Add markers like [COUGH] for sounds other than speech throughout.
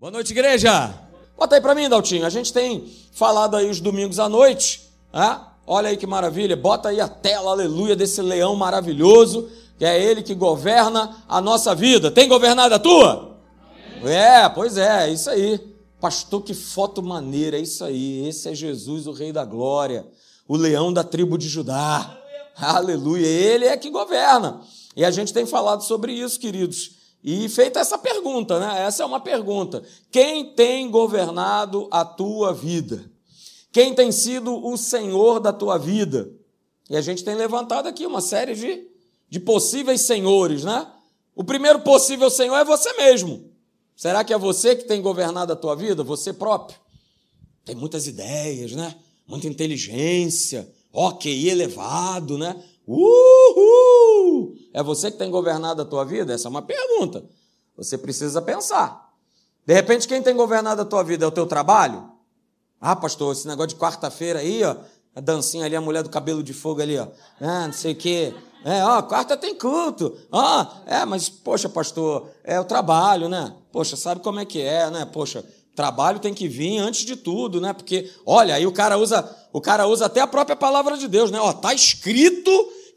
Boa noite, igreja. Bota aí para mim, Daltinho. A gente tem falado aí os domingos à noite. Né? Olha aí que maravilha. Bota aí a tela, aleluia, desse leão maravilhoso, que é ele que governa a nossa vida. Tem governado a tua? É, pois é, é isso aí. Pastor, que foto maneira, é isso aí. Esse é Jesus, o Rei da Glória, o leão da tribo de Judá. Aleluia. Ele é que governa. E a gente tem falado sobre isso, queridos. E feita essa pergunta, né? Essa é uma pergunta. Quem tem governado a tua vida? Quem tem sido o Senhor da tua vida? E a gente tem levantado aqui uma série de, de possíveis senhores, né? O primeiro possível senhor é você mesmo. Será que é você que tem governado a tua vida? Você próprio? Tem muitas ideias, né? Muita inteligência, ok, elevado, né? Uhul! É você que tem governado a tua vida? Essa é uma pergunta. Você precisa pensar. De repente, quem tem governado a tua vida é o teu trabalho? Ah, pastor, esse negócio de quarta-feira aí, ó, a dancinha ali, a mulher do cabelo de fogo ali, ó. Ah, não sei o quê. É, ó, quarta tem culto. Ah, é, mas, poxa, pastor, é o trabalho, né? Poxa, sabe como é que é, né? Poxa, trabalho tem que vir antes de tudo, né? Porque, olha, aí o cara usa, o cara usa até a própria palavra de Deus, né? Ó, tá escrito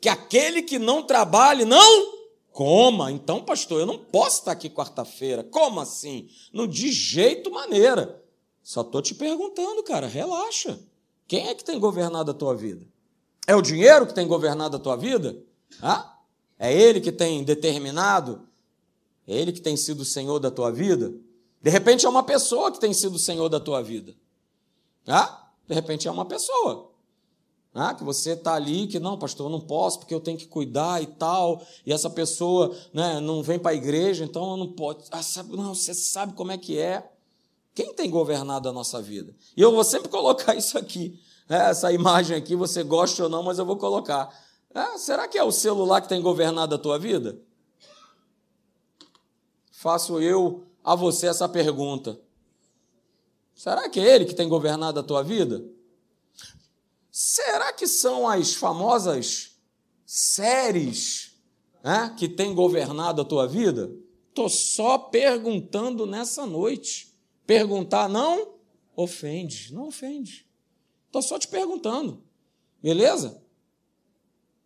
que aquele que não trabalhe não coma. Então, pastor, eu não posso estar aqui quarta-feira. Como assim? Não de jeito maneira. Só estou te perguntando, cara, relaxa. Quem é que tem governado a tua vida? É o dinheiro que tem governado a tua vida? Ah? É ele que tem determinado? É ele que tem sido o senhor da tua vida? De repente é uma pessoa que tem sido o senhor da tua vida. Ah? De repente é uma pessoa. Ah, que você está ali, que não, pastor, eu não posso porque eu tenho que cuidar e tal, e essa pessoa né, não vem para a igreja, então eu não posso. Ah, sabe, não, você sabe como é que é. Quem tem governado a nossa vida? E eu vou sempre [LAUGHS] colocar isso aqui, né, essa imagem aqui, você gosta ou não, mas eu vou colocar. Ah, será que é o celular que tem governado a tua vida? Faço eu a você essa pergunta. Será que é ele que tem governado a tua vida? Será que são as famosas séries né, que têm governado a tua vida? Estou só perguntando nessa noite. Perguntar não ofende, não ofende. Estou só te perguntando. Beleza?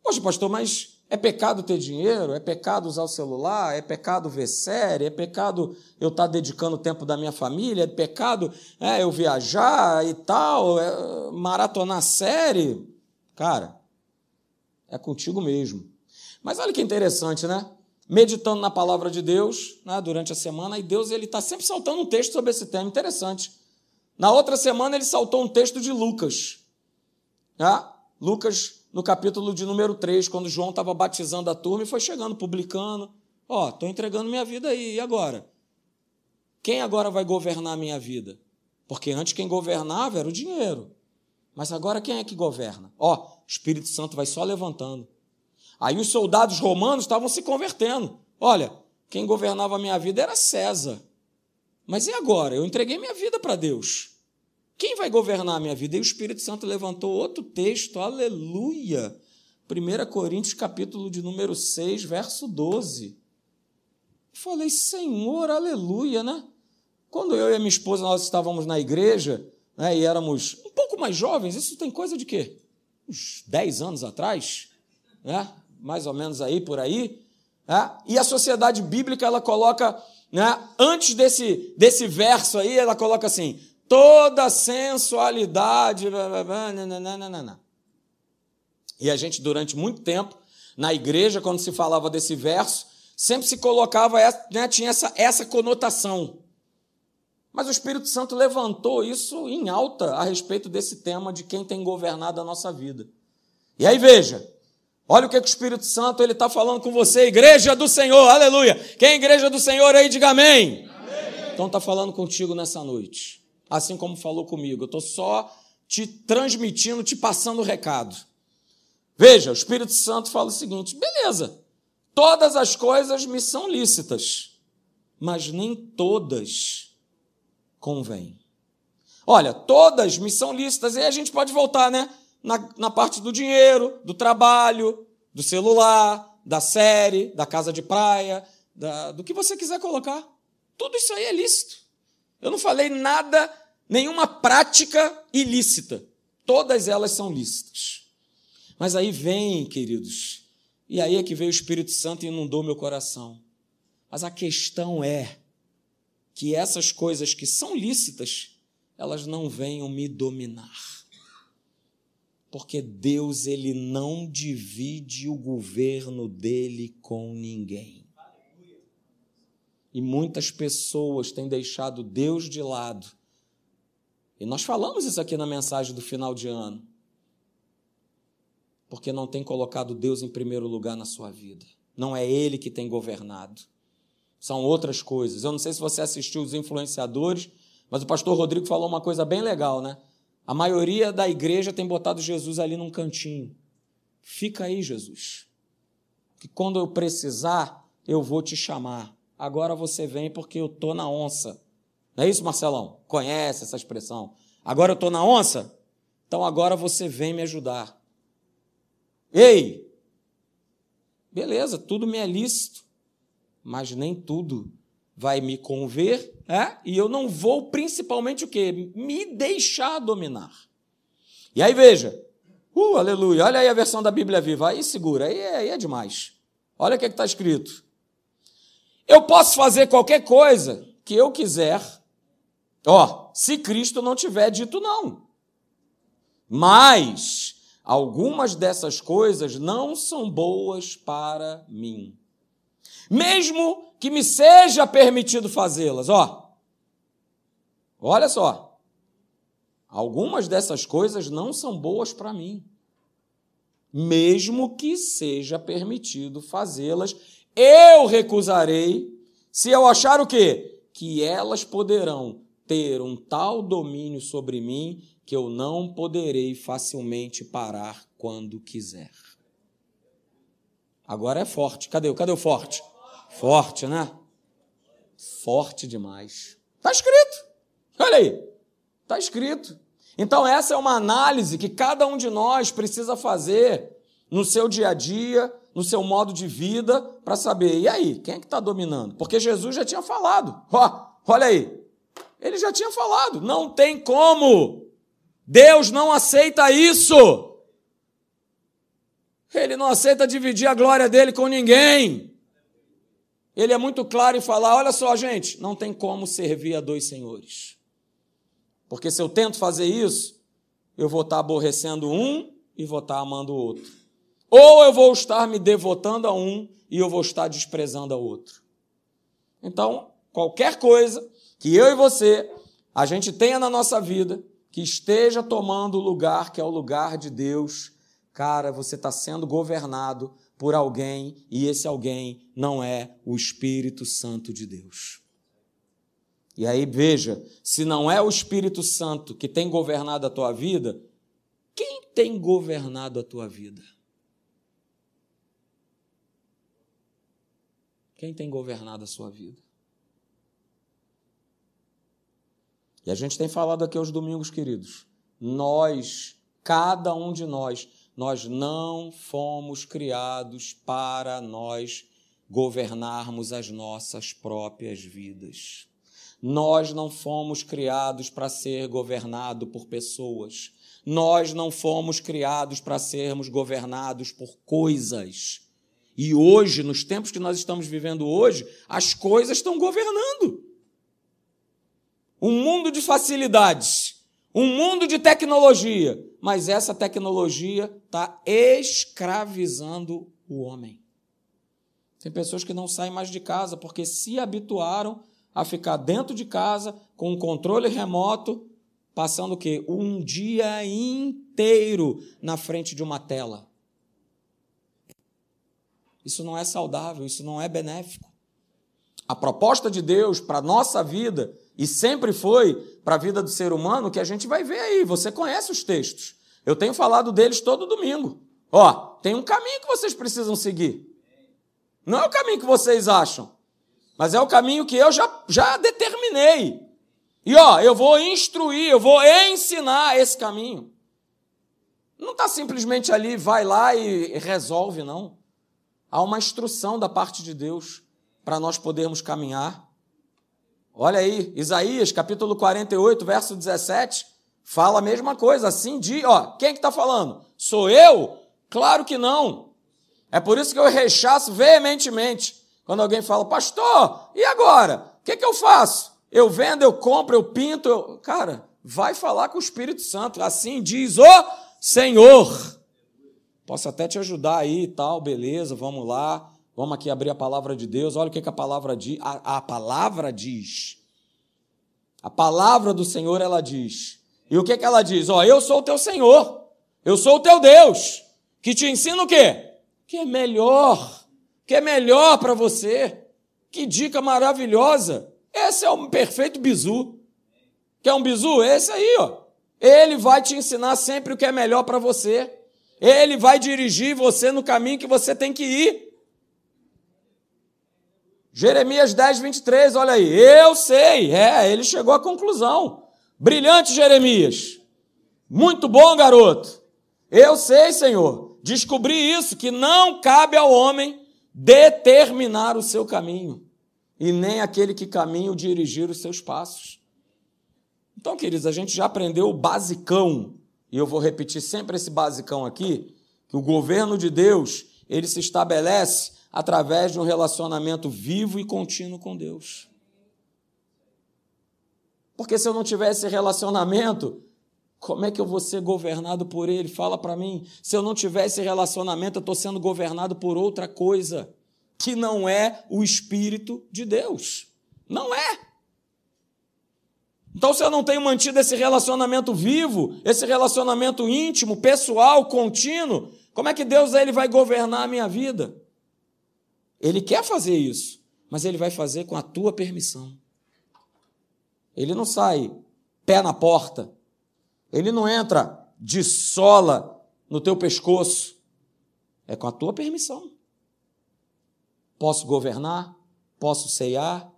Poxa, pastor, mas é pecado ter dinheiro? É pecado usar o celular? É pecado ver série? É pecado eu estar dedicando o tempo da minha família? É pecado é, eu viajar e tal? É, maratonar série? Cara, é contigo mesmo. Mas olha que interessante, né? Meditando na palavra de Deus né, durante a semana, e Deus ele está sempre saltando um texto sobre esse tema. Interessante. Na outra semana ele saltou um texto de Lucas. Né? Lucas no capítulo de número 3, quando João estava batizando a turma e foi chegando, publicando. Ó, oh, estou entregando minha vida aí, e agora? Quem agora vai governar a minha vida? Porque antes quem governava era o dinheiro. Mas agora quem é que governa? Ó, oh, o Espírito Santo vai só levantando. Aí os soldados romanos estavam se convertendo. Olha, quem governava a minha vida era César. Mas e agora? Eu entreguei minha vida para Deus. Quem vai governar a minha vida? E o Espírito Santo levantou outro texto, aleluia. 1 Coríntios, capítulo de número 6, verso 12. falei, Senhor, aleluia, né? Quando eu e a minha esposa nós estávamos na igreja, né, e éramos um pouco mais jovens, isso tem coisa de quê? Uns 10 anos atrás, né? mais ou menos aí, por aí. Né? E a sociedade bíblica, ela coloca, né, antes desse, desse verso aí, ela coloca assim: toda sensualidade. E a gente, durante muito tempo, na igreja, quando se falava desse verso, sempre se colocava, né, tinha essa, essa conotação. Mas o Espírito Santo levantou isso em alta a respeito desse tema de quem tem governado a nossa vida. E aí veja, olha o que, que o Espírito Santo ele está falando com você, igreja do Senhor, aleluia. Quem é igreja do Senhor aí, diga amém. amém. Então está falando contigo nessa noite assim como falou comigo. Eu estou só te transmitindo, te passando o recado. Veja, o Espírito Santo fala o seguinte: beleza, todas as coisas me são lícitas, mas nem todas convêm. Olha, todas me são lícitas, e aí a gente pode voltar, né? Na, na parte do dinheiro, do trabalho, do celular, da série, da casa de praia, da, do que você quiser colocar. Tudo isso aí é lícito. Eu não falei nada, nenhuma prática ilícita. Todas elas são lícitas. Mas aí vem, queridos, e aí é que veio o Espírito Santo e inundou meu coração. Mas a questão é que essas coisas que são lícitas, elas não venham me dominar. Porque Deus ele não divide o governo dele com ninguém. E muitas pessoas têm deixado Deus de lado. E nós falamos isso aqui na mensagem do final de ano. Porque não tem colocado Deus em primeiro lugar na sua vida. Não é Ele que tem governado. São outras coisas. Eu não sei se você assistiu os influenciadores, mas o pastor Rodrigo falou uma coisa bem legal, né? A maioria da igreja tem botado Jesus ali num cantinho. Fica aí, Jesus. Que quando eu precisar, eu vou te chamar. Agora você vem porque eu tô na onça. Não é isso, Marcelão? Conhece essa expressão? Agora eu tô na onça? Então agora você vem me ajudar. Ei! Beleza, tudo me é lícito, mas nem tudo vai me conver, é? e eu não vou principalmente o quê? Me deixar dominar. E aí veja, uh, aleluia, olha aí a versão da Bíblia Viva, aí segura, aí é, aí é demais. Olha o que é está escrito. Eu posso fazer qualquer coisa que eu quiser, ó, se Cristo não tiver dito não. Mas algumas dessas coisas não são boas para mim mesmo que me seja permitido fazê-las. Ó, olha só. Algumas dessas coisas não são boas para mim. Mesmo que seja permitido fazê-las, eu recusarei se eu achar o quê? Que elas poderão ter um tal domínio sobre mim que eu não poderei facilmente parar quando quiser. Agora é forte. Cadê? Cadê o forte? Forte, né? Forte demais. Está escrito. Olha aí. Está escrito. Então, essa é uma análise que cada um de nós precisa fazer no seu dia a dia, no seu modo de vida, para saber, e aí, quem é que está dominando? Porque Jesus já tinha falado. Ó, olha aí. Ele já tinha falado. Não tem como. Deus não aceita isso. Ele não aceita dividir a glória dele com ninguém ele é muito claro em falar: olha só, gente, não tem como servir a dois senhores. Porque se eu tento fazer isso, eu vou estar aborrecendo um e vou estar amando o outro. Ou eu vou estar me devotando a um e eu vou estar desprezando a outro. Então, qualquer coisa que eu e você, a gente tenha na nossa vida, que esteja tomando o lugar que é o lugar de Deus, cara, você está sendo governado por alguém e esse alguém não é o Espírito Santo de Deus. E aí veja, se não é o Espírito Santo que tem governado a tua vida, quem tem governado a tua vida? Quem tem governado a sua vida? E a gente tem falado aqui aos domingos, queridos. Nós, cada um de nós, nós não fomos criados para nós governarmos as nossas próprias vidas. Nós não fomos criados para ser governado por pessoas. Nós não fomos criados para sermos governados por coisas. E hoje, nos tempos que nós estamos vivendo hoje, as coisas estão governando. Um mundo de facilidades um mundo de tecnologia, mas essa tecnologia está escravizando o homem. Tem pessoas que não saem mais de casa porque se habituaram a ficar dentro de casa com um controle remoto, passando o quê? Um dia inteiro na frente de uma tela. Isso não é saudável, isso não é benéfico. A proposta de Deus para a nossa vida e sempre foi para a vida do ser humano que a gente vai ver aí. Você conhece os textos. Eu tenho falado deles todo domingo. Ó, tem um caminho que vocês precisam seguir. Não é o caminho que vocês acham, mas é o caminho que eu já, já determinei. E ó, eu vou instruir, eu vou ensinar esse caminho. Não está simplesmente ali, vai lá e resolve, não. Há uma instrução da parte de Deus para nós podermos caminhar. Olha aí, Isaías, capítulo 48, verso 17, fala a mesma coisa. Assim de, ó, quem é que está falando? Sou eu? Claro que não. É por isso que eu rechaço veementemente quando alguém fala, pastor, e agora? O que, que eu faço? Eu vendo, eu compro, eu pinto. Eu... Cara, vai falar com o Espírito Santo. Assim diz o Senhor. Posso até te ajudar aí e tal, beleza, vamos lá. Vamos aqui abrir a palavra de Deus. Olha o que, que a palavra diz. A, a palavra diz. A palavra do Senhor, ela diz. E o que, que ela diz? Ó, eu sou o teu Senhor. Eu sou o teu Deus. Que te ensina o quê? Que é melhor. Que é melhor para você. Que dica maravilhosa. Esse é um perfeito bizu. Quer um bizu? Esse aí, ó. Ele vai te ensinar sempre o que é melhor para você. Ele vai dirigir você no caminho que você tem que ir. Jeremias 10, 23, olha aí. Eu sei. É, ele chegou à conclusão. Brilhante, Jeremias. Muito bom, garoto. Eu sei, Senhor. Descobri isso, que não cabe ao homem determinar o seu caminho, e nem aquele que caminha dirigir os seus passos. Então, queridos, a gente já aprendeu o basicão e eu vou repetir sempre esse basicão aqui, que o governo de Deus, ele se estabelece através de um relacionamento vivo e contínuo com Deus. Porque se eu não tiver esse relacionamento, como é que eu vou ser governado por ele? Fala para mim. Se eu não tiver esse relacionamento, eu estou sendo governado por outra coisa, que não é o Espírito de Deus. Não é. Então, se eu não tenho mantido esse relacionamento vivo, esse relacionamento íntimo, pessoal, contínuo, como é que Deus ele vai governar a minha vida? Ele quer fazer isso, mas ele vai fazer com a tua permissão. Ele não sai pé na porta, ele não entra de sola no teu pescoço, é com a tua permissão. Posso governar, posso ceiar,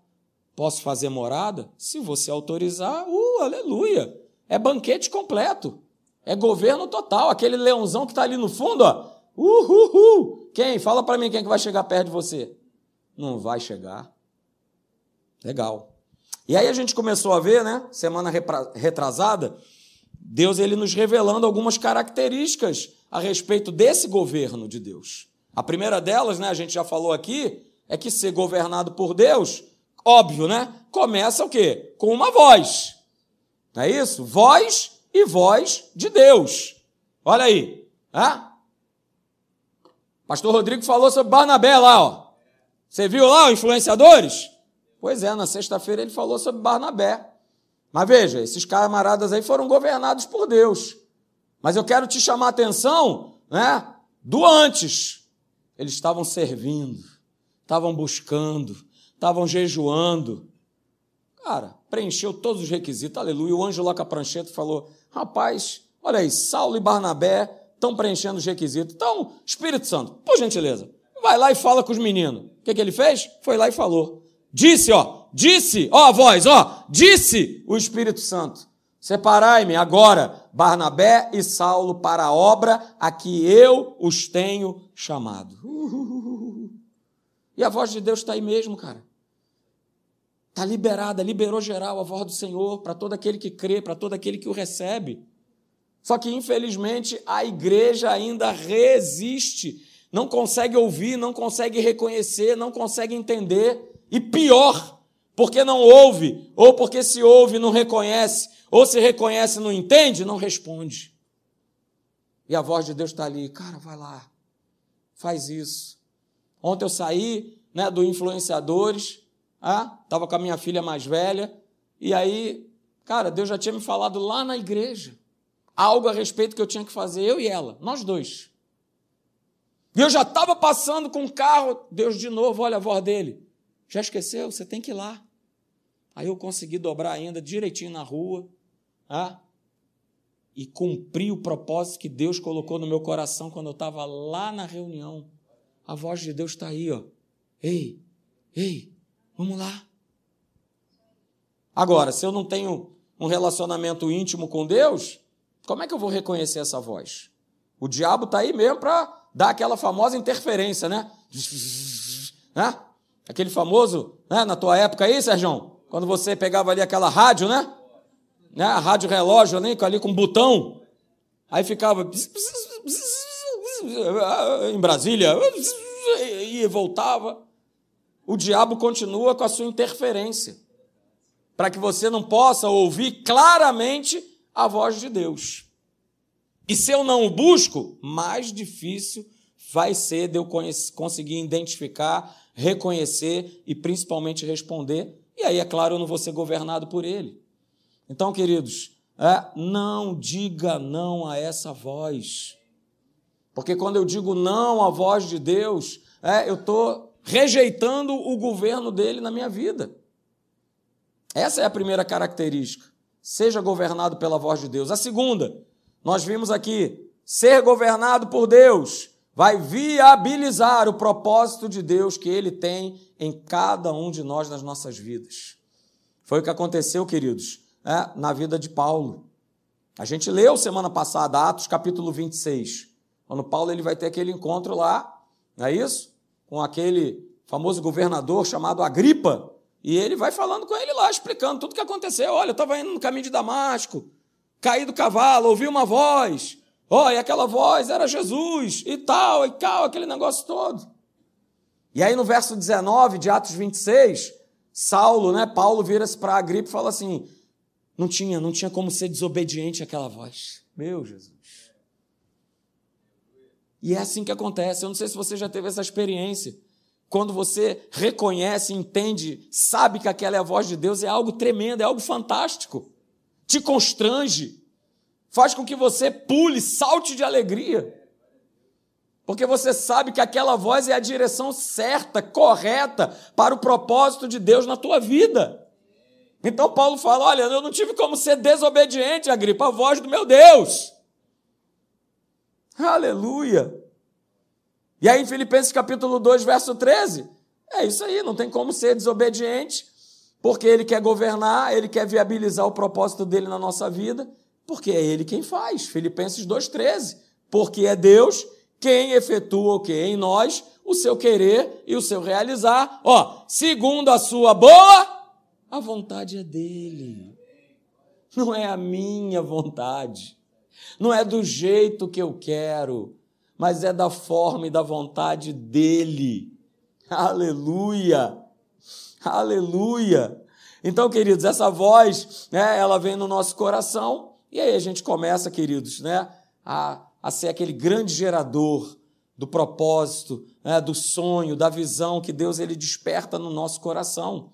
Posso fazer morada? Se você autorizar, uh, aleluia! É banquete completo. É governo total. Aquele leãozão que está ali no fundo, ó. Uhul! Quem? Fala para mim quem é que vai chegar perto de você. Não vai chegar. Legal. E aí a gente começou a ver, né? Semana retrasada, Deus ele nos revelando algumas características a respeito desse governo de Deus. A primeira delas, né, a gente já falou aqui, é que ser governado por Deus Óbvio, né? Começa o quê? Com uma voz. Não é isso? Voz e voz de Deus. Olha aí. Hã? Pastor Rodrigo falou sobre Barnabé lá, ó. Você viu lá, influenciadores? Pois é, na sexta-feira ele falou sobre Barnabé. Mas veja, esses camaradas aí foram governados por Deus. Mas eu quero te chamar a atenção, né, do antes. Eles estavam servindo, estavam buscando, estavam jejuando. Cara, preencheu todos os requisitos, aleluia. O anjo lá com a prancheta falou: rapaz, olha aí, Saulo e Barnabé estão preenchendo os requisitos. Então, Espírito Santo, por gentileza, vai lá e fala com os meninos. O que, que ele fez? Foi lá e falou. Disse, ó, disse, ó a voz, ó, disse o Espírito Santo. Separai-me agora, Barnabé e Saulo, para a obra a que eu os tenho chamado. E a voz de Deus está aí mesmo, cara. Está liberada, liberou geral a voz do Senhor para todo aquele que crê, para todo aquele que o recebe. Só que, infelizmente, a igreja ainda resiste, não consegue ouvir, não consegue reconhecer, não consegue entender. E pior, porque não ouve, ou porque se ouve não reconhece, ou se reconhece não entende, não responde. E a voz de Deus está ali, cara, vai lá, faz isso. Ontem eu saí né, do Influenciadores, ah, estava com a minha filha mais velha, e aí, cara, Deus já tinha me falado lá na igreja algo a respeito que eu tinha que fazer, eu e ela, nós dois. E eu já estava passando com o carro, Deus de novo, olha a voz dele. Já esqueceu? Você tem que ir lá. Aí eu consegui dobrar ainda direitinho na rua, ah, e cumpri o propósito que Deus colocou no meu coração quando eu estava lá na reunião. A voz de Deus está aí, ó. Ei, ei, Vamos lá. Agora, se eu não tenho um relacionamento íntimo com Deus, como é que eu vou reconhecer essa voz? O diabo está aí mesmo para dar aquela famosa interferência, né? né? Aquele famoso, né? na tua época aí, Sérgio? Quando você pegava ali aquela rádio, né? né? A rádio relógio ali, ali com botão. Aí ficava em Brasília e voltava. O diabo continua com a sua interferência para que você não possa ouvir claramente a voz de Deus. E se eu não o busco, mais difícil vai ser de eu conseguir identificar, reconhecer e principalmente responder. E aí, é claro, eu não vou ser governado por ele. Então, queridos, é, não diga não a essa voz. Porque quando eu digo não à voz de Deus, é, eu estou rejeitando o governo dele na minha vida. Essa é a primeira característica. Seja governado pela voz de Deus. A segunda, nós vimos aqui, ser governado por Deus vai viabilizar o propósito de Deus que ele tem em cada um de nós nas nossas vidas. Foi o que aconteceu, queridos, é, na vida de Paulo. A gente leu semana passada, Atos capítulo 26, quando Paulo ele vai ter aquele encontro lá, não é isso? Com aquele famoso governador chamado Agripa, e ele vai falando com ele lá, explicando tudo o que aconteceu. Olha, eu estava indo no caminho de Damasco, caí do cavalo, ouvi uma voz, e aquela voz era Jesus, e tal, e tal, aquele negócio todo. E aí no verso 19 de Atos 26, Saulo, né, Paulo vira-se para Agripa e fala assim: não tinha, não tinha como ser desobediente àquela voz. Meu Jesus. E é assim que acontece. Eu não sei se você já teve essa experiência. Quando você reconhece, entende, sabe que aquela é a voz de Deus, é algo tremendo, é algo fantástico. Te constrange faz com que você pule, salte de alegria. Porque você sabe que aquela voz é a direção certa, correta para o propósito de Deus na tua vida. Então Paulo fala: Olha, eu não tive como ser desobediente, Agripa, a voz do meu Deus. Aleluia. E aí em Filipenses capítulo 2, verso 13, é isso aí, não tem como ser desobediente, porque ele quer governar, ele quer viabilizar o propósito dele na nossa vida, porque é Ele quem faz. Filipenses 2,13. Porque é Deus quem efetua o que? Em nós, o seu querer e o seu realizar. Ó, segundo a sua boa, a vontade é dele. Não é a minha vontade. Não é do jeito que eu quero, mas é da forma e da vontade dele. Aleluia! Aleluia! Então, queridos, essa voz, né, ela vem no nosso coração e aí a gente começa, queridos, né, a, a ser aquele grande gerador do propósito, né, do sonho, da visão que Deus ele desperta no nosso coração.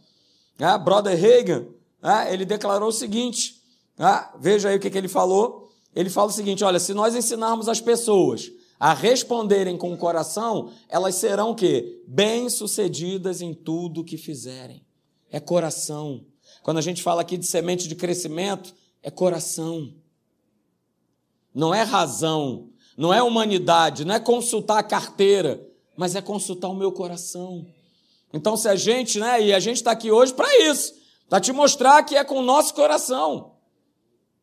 É, Brother Reagan, é, ele declarou o seguinte, é, veja aí o que, que ele falou. Ele fala o seguinte: olha, se nós ensinarmos as pessoas a responderem com o coração, elas serão o quê? Bem-sucedidas em tudo que fizerem. É coração. Quando a gente fala aqui de semente de crescimento, é coração. Não é razão, não é humanidade, não é consultar a carteira, mas é consultar o meu coração. Então, se a gente, né, e a gente está aqui hoje para isso, para te mostrar que é com o nosso coração.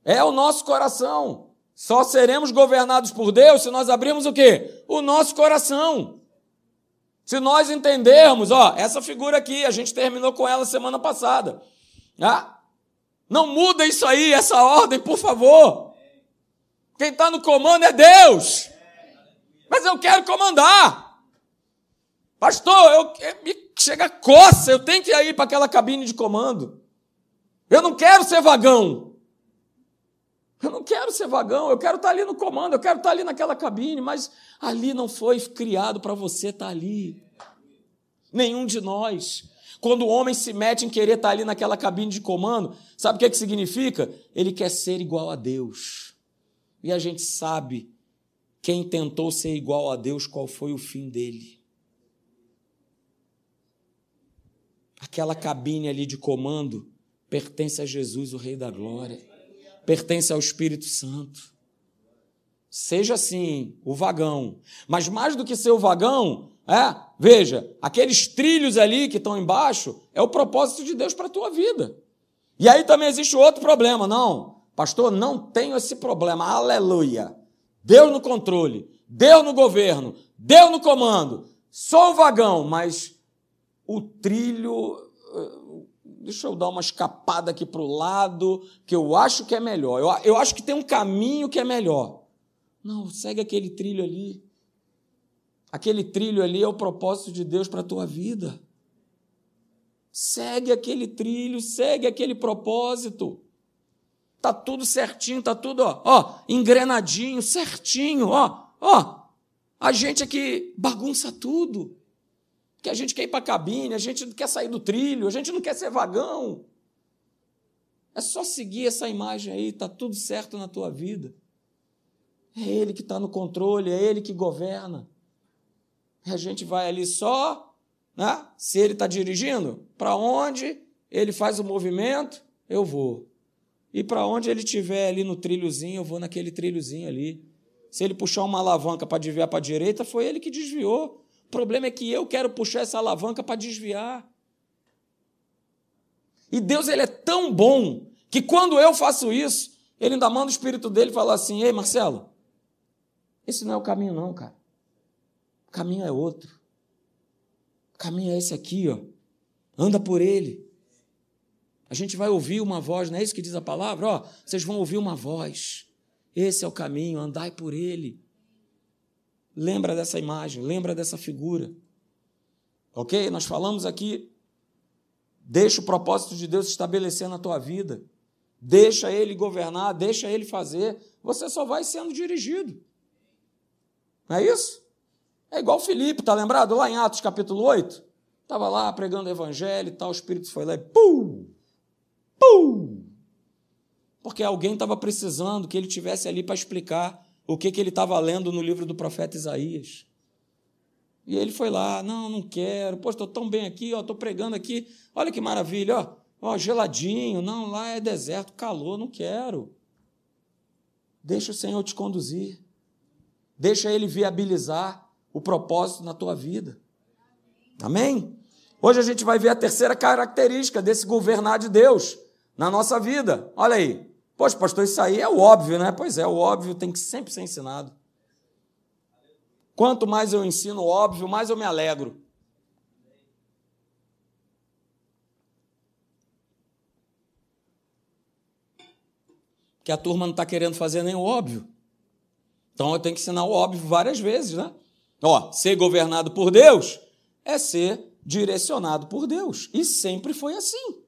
É o nosso coração. Só seremos governados por Deus se nós abrirmos o quê? O nosso coração. Se nós entendermos, ó, essa figura aqui, a gente terminou com ela semana passada. Ah, não muda isso aí, essa ordem, por favor. Quem está no comando é Deus. Mas eu quero comandar. Pastor, eu, me chega coça, eu tenho que ir para aquela cabine de comando. Eu não quero ser vagão. Eu não quero ser vagão, eu quero estar ali no comando, eu quero estar ali naquela cabine, mas ali não foi criado para você estar ali. Nenhum de nós. Quando o homem se mete em querer estar ali naquela cabine de comando, sabe o que, é que significa? Ele quer ser igual a Deus. E a gente sabe quem tentou ser igual a Deus, qual foi o fim dele. Aquela cabine ali de comando pertence a Jesus, o Rei da Glória, pertence ao Espírito Santo. Seja assim, o vagão. Mas mais do que ser o vagão, é, veja, aqueles trilhos ali que estão embaixo é o propósito de Deus para a tua vida. E aí também existe outro problema, não. Pastor, não tenho esse problema. Aleluia. Deus no controle, Deus no governo, Deus no comando. Sou o vagão, mas o trilho, deixa eu dar uma escapada aqui para o lado, que eu acho que é melhor. Eu, eu acho que tem um caminho que é melhor. Não, segue aquele trilho ali. Aquele trilho ali é o propósito de Deus para a tua vida. Segue aquele trilho, segue aquele propósito. Tá tudo certinho, tá tudo, ó, ó engrenadinho, certinho, ó, ó. A gente aqui bagunça tudo que a gente quer ir para a cabine, a gente não quer sair do trilho, a gente não quer ser vagão. É só seguir essa imagem aí, está tudo certo na tua vida. É Ele que está no controle, é Ele que governa. A gente vai ali só, né? se Ele está dirigindo, para onde Ele faz o movimento, eu vou. E para onde Ele estiver ali no trilhozinho, eu vou naquele trilhozinho ali. Se Ele puxar uma alavanca para desviar para a direita, foi Ele que desviou problema é que eu quero puxar essa alavanca para desviar. E Deus ele é tão bom que quando eu faço isso, ele ainda manda o espírito dele e fala assim: Ei, Marcelo, esse não é o caminho, não, cara. O caminho é outro. O caminho é esse aqui, ó. Anda por ele. A gente vai ouvir uma voz, não é isso que diz a palavra? Ó, vocês vão ouvir uma voz. Esse é o caminho, andai por ele. Lembra dessa imagem, lembra dessa figura. Ok? Nós falamos aqui. Deixa o propósito de Deus estabelecer na tua vida. Deixa ele governar, deixa ele fazer. Você só vai sendo dirigido. Não é isso? É igual Felipe, tá lembrado? Lá em Atos capítulo 8. Estava lá pregando o evangelho e tal, o Espírito foi lá e pum! Pum! Porque alguém estava precisando que ele tivesse ali para explicar o que, que ele estava lendo no livro do profeta Isaías. E ele foi lá, não, não quero, pô, estou tão bem aqui, estou pregando aqui, olha que maravilha, ó, ó, geladinho, não, lá é deserto, calor, não quero. Deixa o Senhor te conduzir, deixa Ele viabilizar o propósito na tua vida. Amém? Hoje a gente vai ver a terceira característica desse governar de Deus na nossa vida. Olha aí, Poxa, pastor, isso aí é o óbvio, né? Pois é, o óbvio tem que sempre ser ensinado. Quanto mais eu ensino o óbvio, mais eu me alegro. Que a turma não está querendo fazer nem o óbvio. Então eu tenho que ensinar o óbvio várias vezes, né? Ó, ser governado por Deus é ser direcionado por Deus. E sempre foi assim.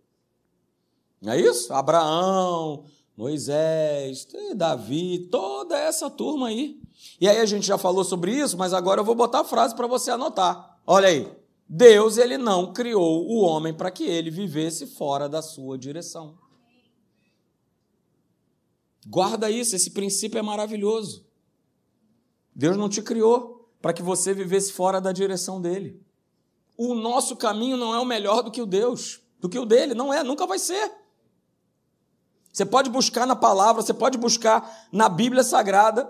Não é isso? Abraão, Moisés, Davi, toda essa turma aí. E aí a gente já falou sobre isso, mas agora eu vou botar a frase para você anotar. Olha aí. Deus ele não criou o homem para que ele vivesse fora da sua direção. Guarda isso, esse princípio é maravilhoso. Deus não te criou para que você vivesse fora da direção dele. O nosso caminho não é o melhor do que o Deus, do que o dele, não é, nunca vai ser. Você pode buscar na palavra, você pode buscar na Bíblia Sagrada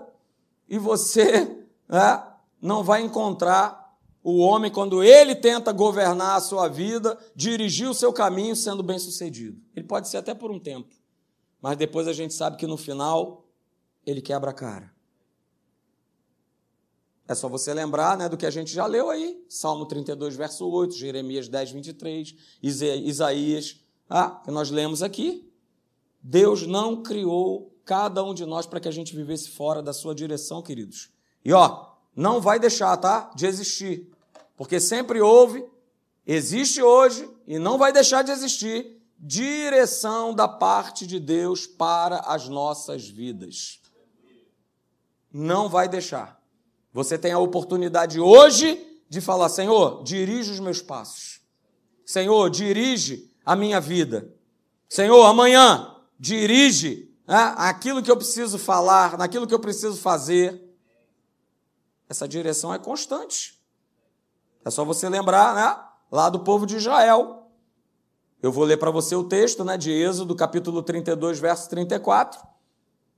e você né, não vai encontrar o homem, quando ele tenta governar a sua vida, dirigir o seu caminho sendo bem sucedido. Ele pode ser até por um tempo, mas depois a gente sabe que no final ele quebra a cara. É só você lembrar né, do que a gente já leu aí, Salmo 32, verso 8, Jeremias 10, 23, Isaías, ah, que nós lemos aqui. Deus não criou cada um de nós para que a gente vivesse fora da sua direção, queridos. E ó, não vai deixar, tá? De existir. Porque sempre houve, existe hoje e não vai deixar de existir direção da parte de Deus para as nossas vidas. Não vai deixar. Você tem a oportunidade hoje de falar: Senhor, dirige os meus passos. Senhor, dirige a minha vida. Senhor, amanhã dirige né, aquilo que eu preciso falar, naquilo que eu preciso fazer. Essa direção é constante. É só você lembrar, né? Lá do povo de Israel. Eu vou ler para você o texto, né, de Êxodo, capítulo 32, verso 34,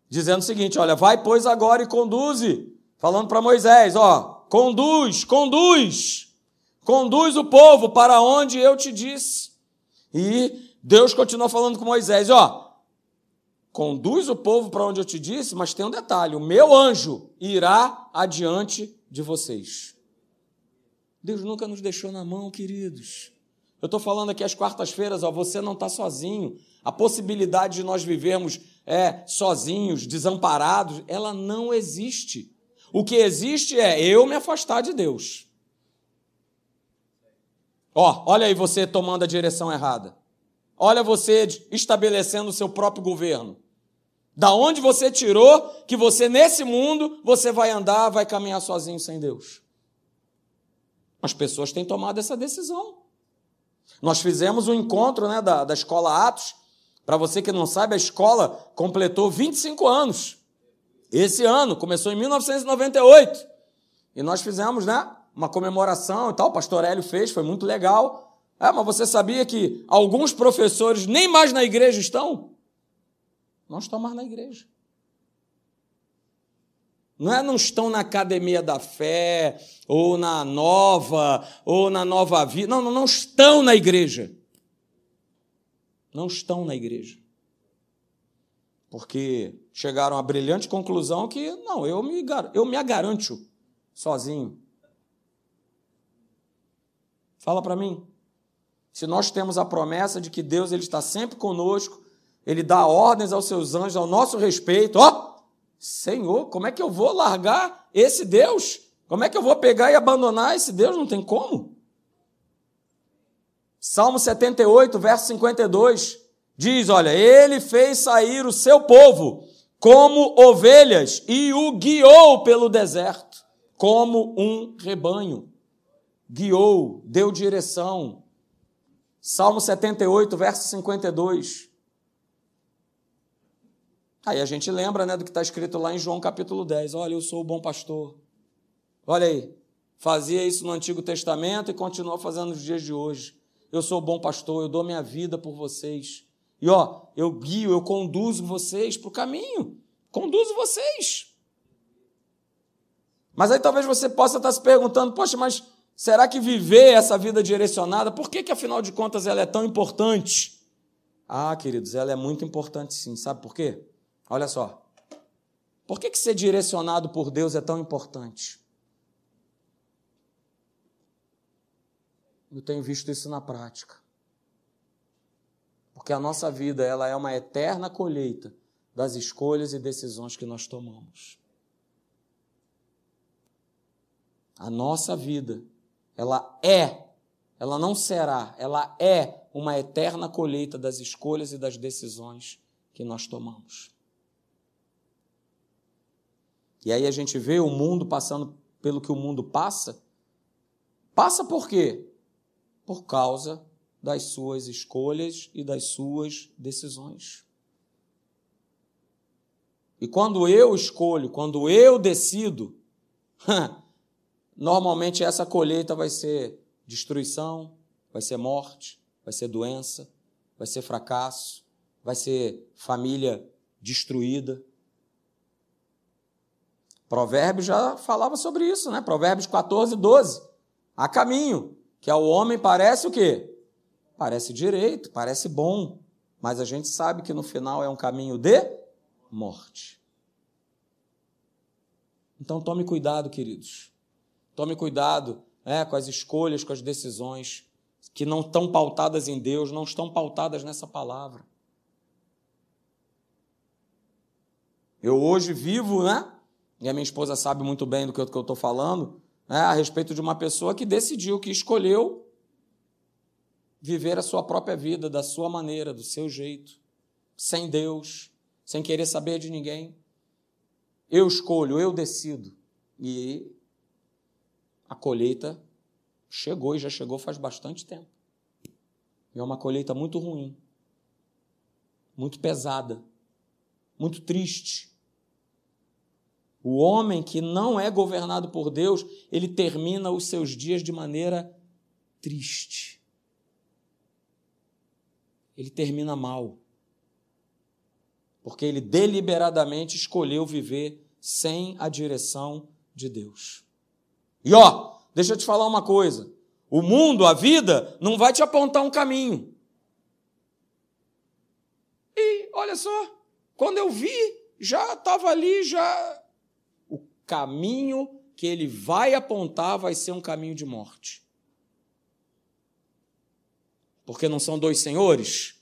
dizendo o seguinte: olha, vai, pois, agora e conduze, falando para Moisés, ó, conduz, conduz, conduz o povo para onde eu te disse. E Deus continua falando com Moisés, ó, Conduz o povo para onde eu te disse, mas tem um detalhe: o meu anjo irá adiante de vocês. Deus nunca nos deixou na mão, queridos. Eu estou falando aqui às quartas-feiras, você não está sozinho. A possibilidade de nós vivermos é, sozinhos, desamparados, ela não existe. O que existe é eu me afastar de Deus. Ó, olha aí você tomando a direção errada. Olha você estabelecendo o seu próprio governo. Da onde você tirou que você nesse mundo você vai andar, vai caminhar sozinho sem Deus? As pessoas têm tomado essa decisão. Nós fizemos um encontro né, da, da escola Atos. Para você que não sabe, a escola completou 25 anos. Esse ano, começou em 1998. E nós fizemos né, uma comemoração e tal. O pastor Hélio fez, foi muito legal. É, mas você sabia que alguns professores nem mais na igreja estão? Não estão mais na igreja. Não é não estão na academia da fé, ou na nova, ou na nova vida. Não, não, não estão na igreja. Não estão na igreja. Porque chegaram à brilhante conclusão que, não, eu me, eu me agaranto sozinho. Fala para mim. Se nós temos a promessa de que Deus ele está sempre conosco, ele dá ordens aos seus anjos ao nosso respeito, ó, Senhor, como é que eu vou largar esse Deus? Como é que eu vou pegar e abandonar esse Deus? Não tem como. Salmo 78, verso 52, diz: Olha, ele fez sair o seu povo como ovelhas e o guiou pelo deserto, como um rebanho. Guiou, deu direção. Salmo 78, verso 52. Aí a gente lembra né, do que está escrito lá em João capítulo 10. Olha, eu sou o bom pastor. Olha aí, fazia isso no Antigo Testamento e continua fazendo nos dias de hoje. Eu sou o bom pastor, eu dou minha vida por vocês. E ó, eu guio, eu conduzo vocês para o caminho. Conduzo vocês. Mas aí talvez você possa estar se perguntando, poxa, mas será que viver essa vida direcionada, por que, que afinal de contas ela é tão importante? Ah, queridos, ela é muito importante sim. Sabe por quê? Olha só. Por que, que ser direcionado por Deus é tão importante? Eu tenho visto isso na prática. Porque a nossa vida ela é uma eterna colheita das escolhas e decisões que nós tomamos. A nossa vida, ela é, ela não será, ela é uma eterna colheita das escolhas e das decisões que nós tomamos. E aí a gente vê o mundo passando pelo que o mundo passa. Passa por quê? Por causa das suas escolhas e das suas decisões. E quando eu escolho, quando eu decido, [LAUGHS] normalmente essa colheita vai ser destruição, vai ser morte, vai ser doença, vai ser fracasso, vai ser família destruída. Provérbios já falava sobre isso, né? Provérbios 14, 12. Há caminho, que ao homem parece o quê? Parece direito, parece bom, mas a gente sabe que no final é um caminho de morte. Então tome cuidado, queridos. Tome cuidado né, com as escolhas, com as decisões que não estão pautadas em Deus, não estão pautadas nessa palavra. Eu hoje vivo, né? E a minha esposa sabe muito bem do que eu estou falando, né, a respeito de uma pessoa que decidiu, que escolheu viver a sua própria vida, da sua maneira, do seu jeito, sem Deus, sem querer saber de ninguém. Eu escolho, eu decido. E a colheita chegou e já chegou faz bastante tempo. E é uma colheita muito ruim, muito pesada, muito triste o homem que não é governado por Deus, ele termina os seus dias de maneira triste. Ele termina mal. Porque ele deliberadamente escolheu viver sem a direção de Deus. E ó, deixa eu te falar uma coisa: o mundo, a vida, não vai te apontar um caminho. E olha só, quando eu vi, já estava ali, já caminho que ele vai apontar vai ser um caminho de morte. porque não são dois senhores?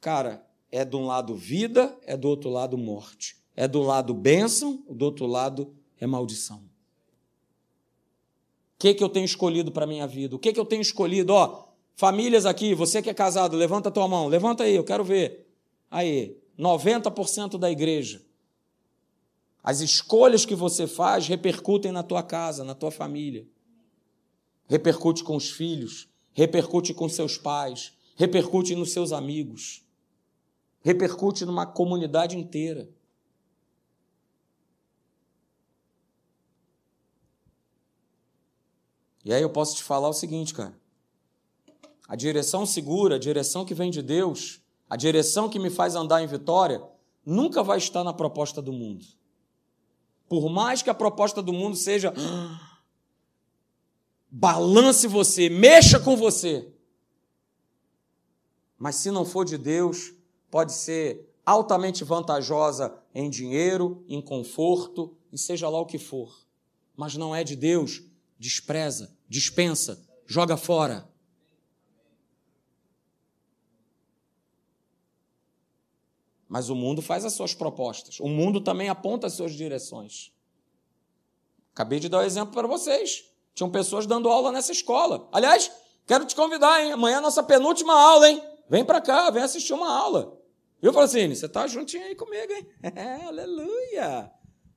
Cara, é de um lado vida, é do outro lado morte. É do lado bênção, do outro lado é maldição. O que, que eu tenho escolhido para minha vida? O que, que eu tenho escolhido? Ó, famílias aqui, você que é casado, levanta a tua mão, levanta aí, eu quero ver. Aí, 90% da igreja. As escolhas que você faz repercutem na tua casa, na tua família. Repercute com os filhos, repercute com seus pais, repercute nos seus amigos, repercute numa comunidade inteira. E aí eu posso te falar o seguinte, cara. A direção segura, a direção que vem de Deus, a direção que me faz andar em vitória, nunca vai estar na proposta do mundo. Por mais que a proposta do mundo seja balance você, mexa com você. Mas se não for de Deus, pode ser altamente vantajosa em dinheiro, em conforto, e seja lá o que for. Mas não é de Deus, despreza, dispensa, joga fora. Mas o mundo faz as suas propostas. O mundo também aponta as suas direções. Acabei de dar o um exemplo para vocês. Tinham pessoas dando aula nessa escola. Aliás, quero te convidar, hein? Amanhã é a nossa penúltima aula, hein? Vem para cá, vem assistir uma aula. Viu, Francine? Você tá juntinho aí comigo, hein? [LAUGHS] É, aleluia!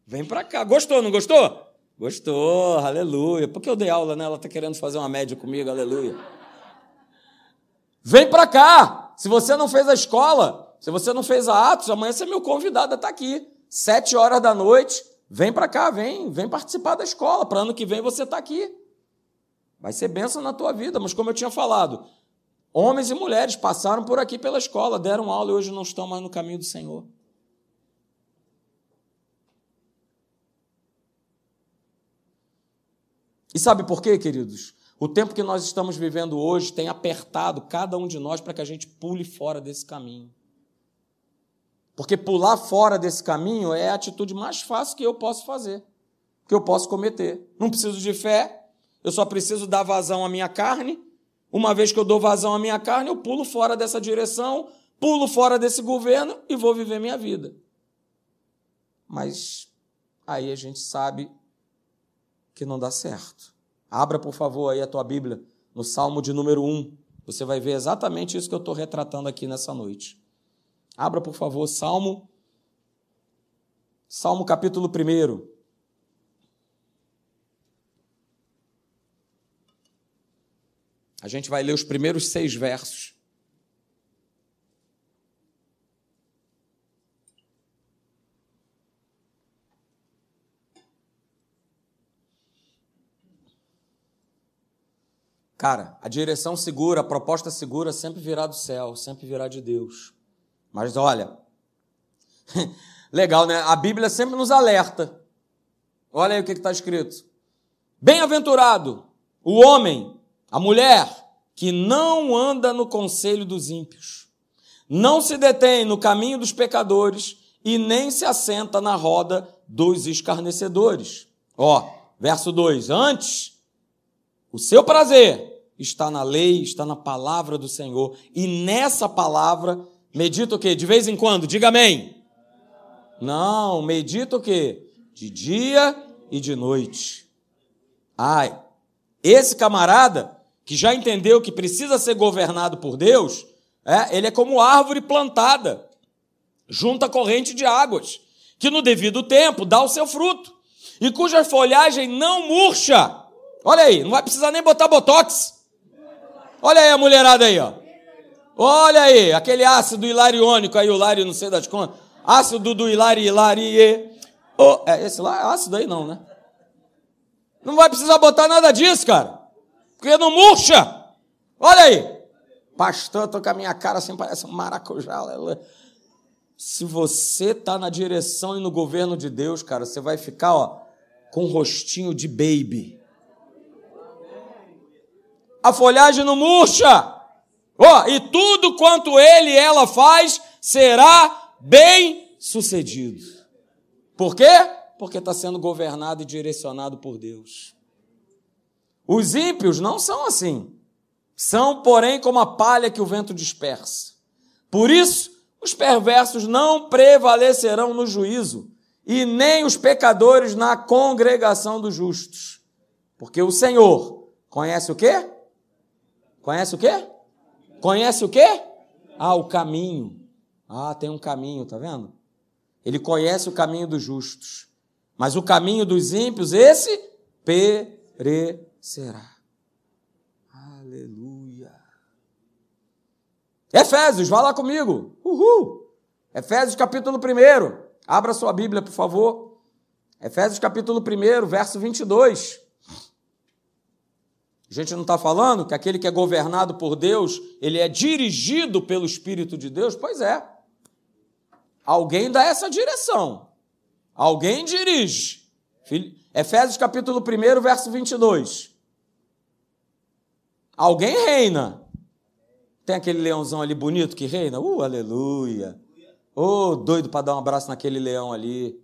Vem para cá. Gostou, não gostou? Gostou, aleluia. Porque eu dei aula, né? Ela está querendo fazer uma média comigo, aleluia. Vem para cá. Se você não fez a escola, se você não fez a Atos, amanhã você é meu convidado a estar tá aqui. Sete horas da noite, vem para cá, vem, vem participar da escola. Para ano que vem você está aqui. Vai ser bênção na tua vida, mas como eu tinha falado, homens e mulheres passaram por aqui pela escola, deram aula e hoje não estão mais no caminho do Senhor. E sabe por quê, queridos? O tempo que nós estamos vivendo hoje tem apertado cada um de nós para que a gente pule fora desse caminho. Porque pular fora desse caminho é a atitude mais fácil que eu posso fazer, que eu posso cometer. Não preciso de fé, eu só preciso dar vazão à minha carne. Uma vez que eu dou vazão à minha carne, eu pulo fora dessa direção, pulo fora desse governo e vou viver minha vida. Mas aí a gente sabe que não dá certo. Abra, por favor, aí a tua Bíblia no Salmo de número 1. Você vai ver exatamente isso que eu estou retratando aqui nessa noite. Abra, por favor, Salmo. Salmo capítulo 1. A gente vai ler os primeiros seis versos. Cara, a direção segura, a proposta segura sempre virá do céu, sempre virá de Deus. Mas olha, [LAUGHS] legal, né? A Bíblia sempre nos alerta. Olha aí o que está escrito. Bem-aventurado o homem, a mulher, que não anda no conselho dos ímpios, não se detém no caminho dos pecadores e nem se assenta na roda dos escarnecedores. Ó, verso 2: Antes o seu prazer está na lei, está na palavra do Senhor. E nessa palavra, medita o quê? De vez em quando, diga amém. Não, medita o quê? De dia e de noite. Ai, esse camarada que já entendeu que precisa ser governado por Deus, é, ele é como árvore plantada junto à corrente de águas, que no devido tempo dá o seu fruto, e cuja folhagem não murcha. Olha aí, não vai precisar nem botar botox. Olha aí a mulherada aí, ó. Olha aí, aquele ácido hilariônico aí, o Lari, não sei das contas. Ácido do hilari, hilarie. Oh, é, esse lá é ácido aí não, né? Não vai precisar botar nada disso, cara. Porque não murcha. Olha aí. Pastor, tô com a minha cara assim, parece um maracujá. Se você tá na direção e no governo de Deus, cara, você vai ficar, ó, com um rostinho de baby a folhagem não murcha. Ó, e tudo quanto ele e ela faz será bem sucedido. Por quê? Porque está sendo governado e direcionado por Deus. Os ímpios não são assim. São, porém, como a palha que o vento dispersa. Por isso, os perversos não prevalecerão no juízo, e nem os pecadores na congregação dos justos. Porque o Senhor conhece o quê? Conhece o quê? Conhece o quê? Ah, o caminho. Ah, tem um caminho, tá vendo? Ele conhece o caminho dos justos. Mas o caminho dos ímpios, esse perecerá. Aleluia. Efésios, vá lá comigo. Uhul. Efésios capítulo 1. Abra sua Bíblia, por favor. Efésios capítulo 1, verso 22. A gente não está falando que aquele que é governado por Deus, ele é dirigido pelo Espírito de Deus? Pois é. Alguém dá essa direção. Alguém dirige. Efésios capítulo 1, verso 22. Alguém reina. Tem aquele leãozão ali bonito que reina? Uh, aleluia. Oh, doido para dar um abraço naquele leão ali.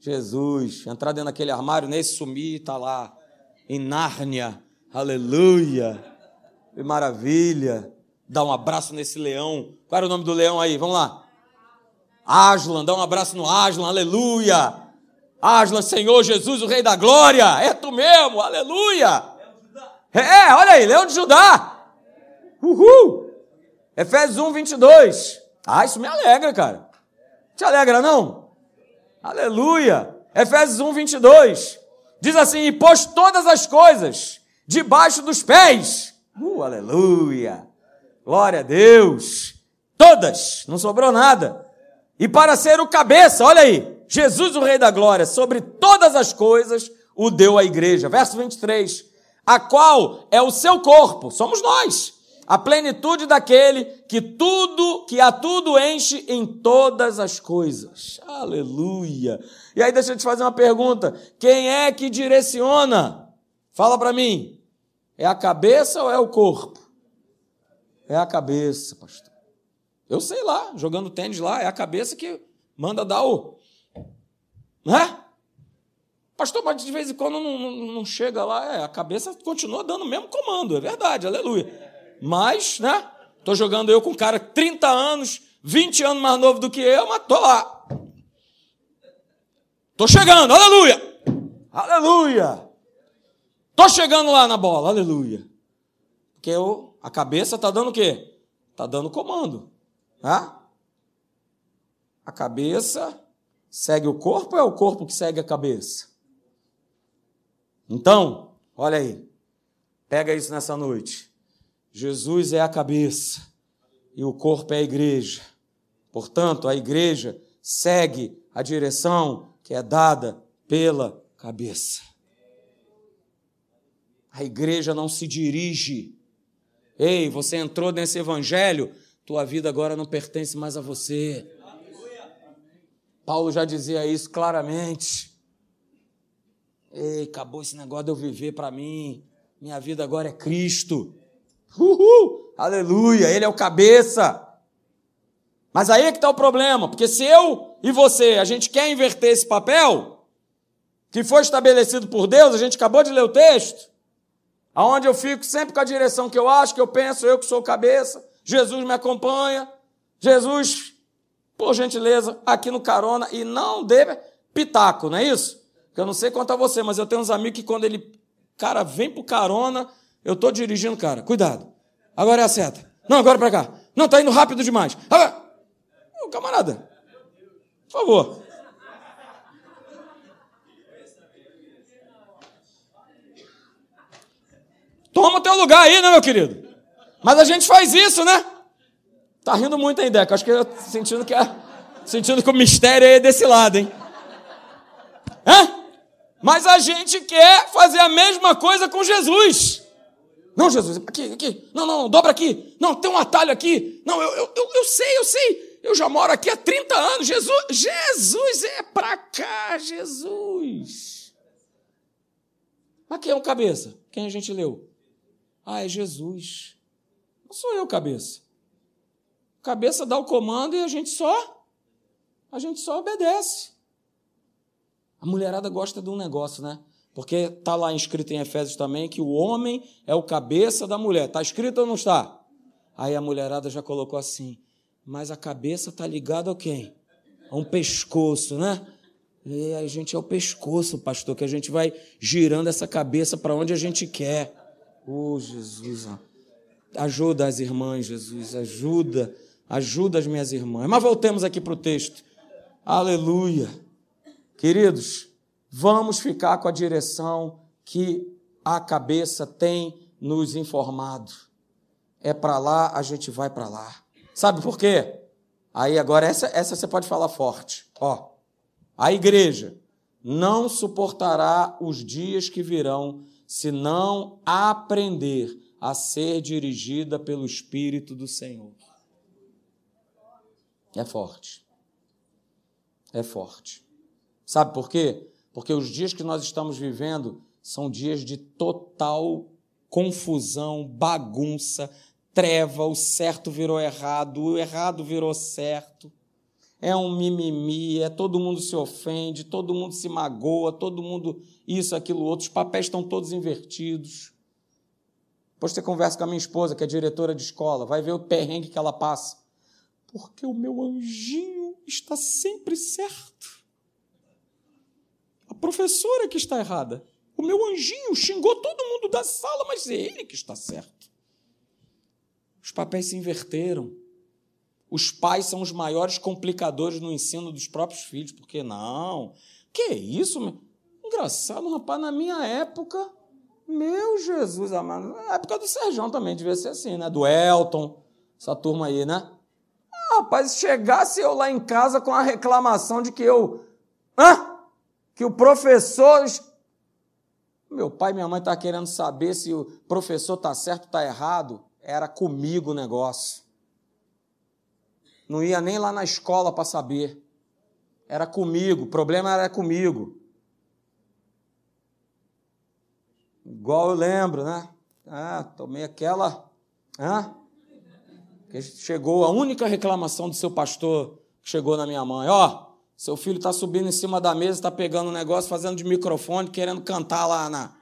Jesus, entrar dentro daquele armário, nesse sumir, tá lá. Em Nárnia. Aleluia. Que maravilha. Dar um abraço nesse leão. Qual era o nome do leão aí? Vamos lá. Aslan, dá um abraço no Aslan, aleluia. Aslan, Senhor Jesus, o Rei da Glória, é tu mesmo, aleluia. É, olha aí, Leão de Judá. Uhul. Efésios 1, 22. Ah, isso me alegra, cara. Te alegra, não? Aleluia. Efésios 1, 22. Diz assim: E pôs todas as coisas debaixo dos pés. Uh, aleluia. Glória a Deus. Todas, não sobrou nada e para ser o cabeça, olha aí, Jesus, o Rei da Glória, sobre todas as coisas, o deu à igreja. Verso 23. A qual é o seu corpo, somos nós, a plenitude daquele que tudo, que a tudo enche em todas as coisas. Aleluia. E aí deixa eu te fazer uma pergunta: quem é que direciona? Fala para mim. É a cabeça ou é o corpo? É a cabeça, pastor. Eu sei lá, jogando tênis lá, é a cabeça que manda dar o. Né? Pastor, mas de vez em quando não, não, não chega lá, é, a cabeça continua dando o mesmo comando, é verdade, aleluia. Mas, né? Tô jogando eu com um cara 30 anos, 20 anos mais novo do que eu, mas tô lá. Tô chegando, aleluia! Aleluia! Tô chegando lá na bola, aleluia. Porque eu, a cabeça tá dando o quê? Tá dando comando. Hã? A cabeça segue o corpo ou é o corpo que segue a cabeça? Então, olha aí, pega isso nessa noite. Jesus é a cabeça e o corpo é a igreja. Portanto, a igreja segue a direção que é dada pela cabeça. A igreja não se dirige. Ei, você entrou nesse evangelho, tua vida agora não pertence mais a você. Paulo já dizia isso claramente. Ei, acabou esse negócio de eu viver para mim. Minha vida agora é Cristo. Uhul! Aleluia! Ele é o cabeça. Mas aí é que está o problema, porque se eu e você, a gente quer inverter esse papel, que foi estabelecido por Deus, a gente acabou de ler o texto, aonde eu fico sempre com a direção que eu acho, que eu penso, eu que sou cabeça, Jesus me acompanha. Jesus, por gentileza, aqui no carona e não dê pitaco, não é isso? Eu não sei quanto a você, mas eu tenho uns amigos que quando ele, cara, vem pro carona, eu tô dirigindo, cara, cuidado. Agora é a seta. Não, agora para cá. Não, tá indo rápido demais. Ô, camarada, por favor. Toma o teu lugar aí, né, meu querido? Mas a gente faz isso, né? Tá rindo muito aí, Deca. Acho que eu sentindo que, é, sentindo que o mistério é desse lado, hein? Hã? Mas a gente quer fazer a mesma coisa com Jesus. Não, Jesus, aqui, aqui. Não, não, dobra aqui. Não, tem um atalho aqui. Não, eu, eu, eu, eu sei, eu sei. Eu já moro aqui há 30 anos. Jesus, Jesus é pra cá, Jesus. Mas quem é o cabeça? Quem a gente leu? Ah, é Jesus. Não sou eu, cabeça. Cabeça dá o comando e a gente só a gente só obedece. A mulherada gosta de um negócio, né? Porque está lá escrito em Efésios também que o homem é o cabeça da mulher. Está escrito ou não está? Aí a mulherada já colocou assim, mas a cabeça está ligada a quem? A um pescoço, né? E a gente é o pescoço, pastor, que a gente vai girando essa cabeça para onde a gente quer. Oh, Jesus, ajuda as irmãs, Jesus, ajuda, ajuda as minhas irmãs. Mas voltemos aqui para o texto. Aleluia. Queridos, vamos ficar com a direção que a cabeça tem nos informado é para lá, a gente vai para lá. Sabe por quê? Aí agora essa, essa você pode falar forte. Ó, a igreja não suportará os dias que virão se não aprender a ser dirigida pelo Espírito do Senhor. É forte. É forte. Sabe por quê? Porque os dias que nós estamos vivendo são dias de total confusão, bagunça, treva, o certo virou errado, o errado virou certo. É um mimimi, é todo mundo se ofende, todo mundo se magoa, todo mundo isso, aquilo, outro. Os papéis estão todos invertidos. Depois você conversa com a minha esposa, que é diretora de escola, vai ver o perrengue que ela passa. Porque o meu anjinho está sempre certo. A professora que está errada. O meu anjinho xingou todo mundo da sala, mas é ele que está certo. Os papéis se inverteram. Os pais são os maiores complicadores no ensino dos próprios filhos, porque não? Que isso? Engraçado, rapaz, na minha época, meu Jesus amado, na época do Serjão também devia ser assim, né? Do Elton, essa turma aí, né? Ah, rapaz, chegasse eu lá em casa com a reclamação de que eu. Hã? Que o professor. Meu pai e minha mãe tá querendo saber se o professor está certo ou está errado era comigo o negócio. Não ia nem lá na escola para saber. Era comigo, o problema era comigo. Igual eu lembro, né? Ah, tomei aquela. Ah, que chegou a única reclamação do seu pastor que chegou na minha mãe. Ó, oh, seu filho está subindo em cima da mesa, está pegando um negócio, fazendo de microfone, querendo cantar lá na,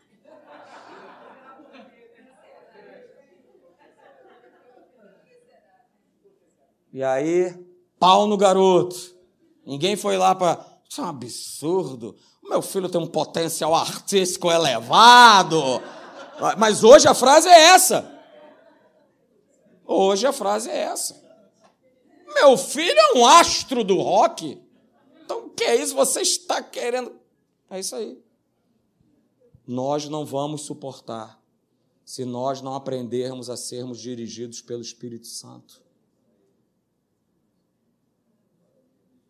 E aí, pau no garoto. Ninguém foi lá para. Isso é um absurdo. O meu filho tem um potencial artístico elevado. Mas hoje a frase é essa. Hoje a frase é essa. Meu filho é um astro do rock. Então, o que é isso? Você está querendo. É isso aí. Nós não vamos suportar se nós não aprendermos a sermos dirigidos pelo Espírito Santo.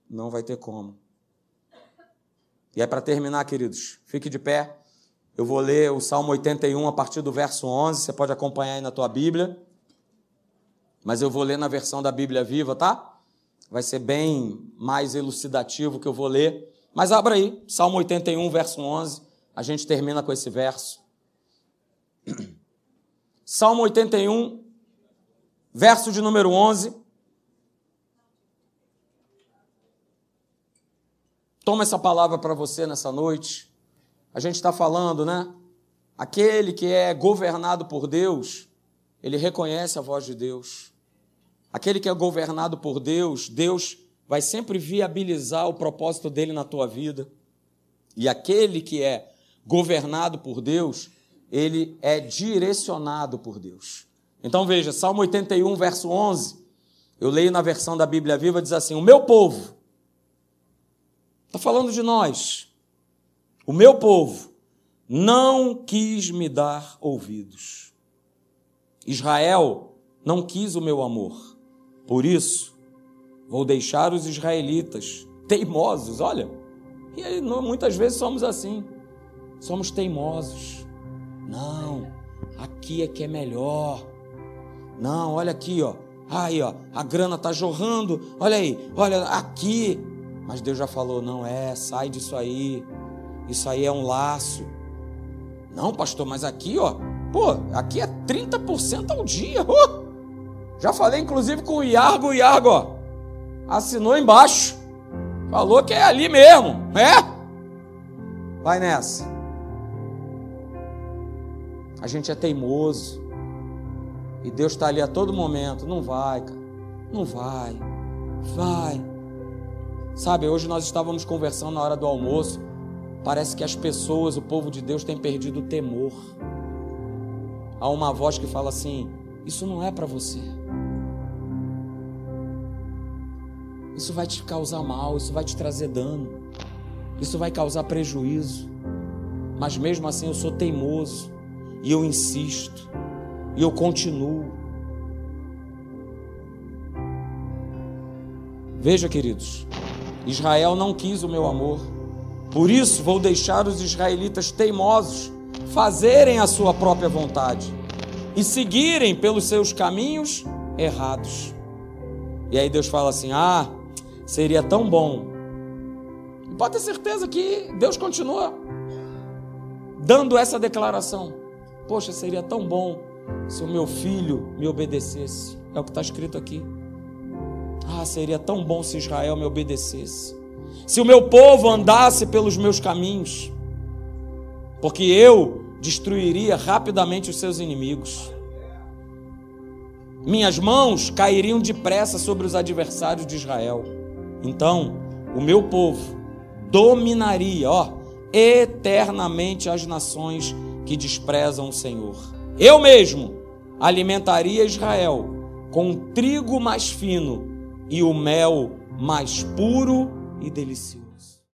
Não vai ter como. E é para terminar, queridos, fique de pé. Eu vou ler o Salmo 81 a partir do verso 11, você pode acompanhar aí na tua Bíblia. Mas eu vou ler na versão da Bíblia Viva, tá? Vai ser bem mais elucidativo que eu vou ler. Mas abra aí, Salmo 81, verso 11. A gente termina com esse verso. [CLEARS THROAT] Salmo 81, verso de número 11. Toma essa palavra para você nessa noite. A gente está falando, né? Aquele que é governado por Deus, ele reconhece a voz de Deus. Aquele que é governado por Deus, Deus vai sempre viabilizar o propósito dele na tua vida. E aquele que é governado por Deus, ele é direcionado por Deus. Então veja, Salmo 81, verso 11. Eu leio na versão da Bíblia Viva, diz assim: O meu povo Está falando de nós. O meu povo não quis me dar ouvidos. Israel não quis o meu amor. Por isso, vou deixar os israelitas teimosos. Olha, e aí, muitas vezes somos assim. Somos teimosos. Não, aqui é que é melhor. Não, olha aqui, ó. Aí, ó, a grana tá jorrando. Olha aí, olha aqui mas Deus já falou: não é, sai disso aí. Isso aí é um laço. Não, pastor, mas aqui, ó, pô, aqui é 30% ao dia. Uh! Já falei, inclusive, com o Iargo, o Iargo, ó, assinou embaixo. Falou que é ali mesmo, é? Vai nessa. A gente é teimoso. E Deus está ali a todo momento. Não vai, cara. Não vai. Vai. Sabe, hoje nós estávamos conversando na hora do almoço. Parece que as pessoas, o povo de Deus, tem perdido o temor. Há uma voz que fala assim: Isso não é para você. Isso vai te causar mal, isso vai te trazer dano, isso vai causar prejuízo. Mas mesmo assim eu sou teimoso e eu insisto e eu continuo. Veja, queridos, Israel não quis o meu amor. Por isso vou deixar os israelitas teimosos fazerem a sua própria vontade e seguirem pelos seus caminhos errados. E aí Deus fala assim: "Ah, seria tão bom". E pode ter certeza que Deus continua dando essa declaração. Poxa, seria tão bom se o meu filho me obedecesse. É o que está escrito aqui. Ah, seria tão bom se Israel me obedecesse. Se o meu povo andasse pelos meus caminhos. Porque eu destruiria rapidamente os seus inimigos. Minhas mãos cairiam depressa sobre os adversários de Israel. Então, o meu povo dominaria, ó, eternamente as nações que desprezam o Senhor. Eu mesmo alimentaria Israel com trigo mais fino e o mel mais puro e delicioso.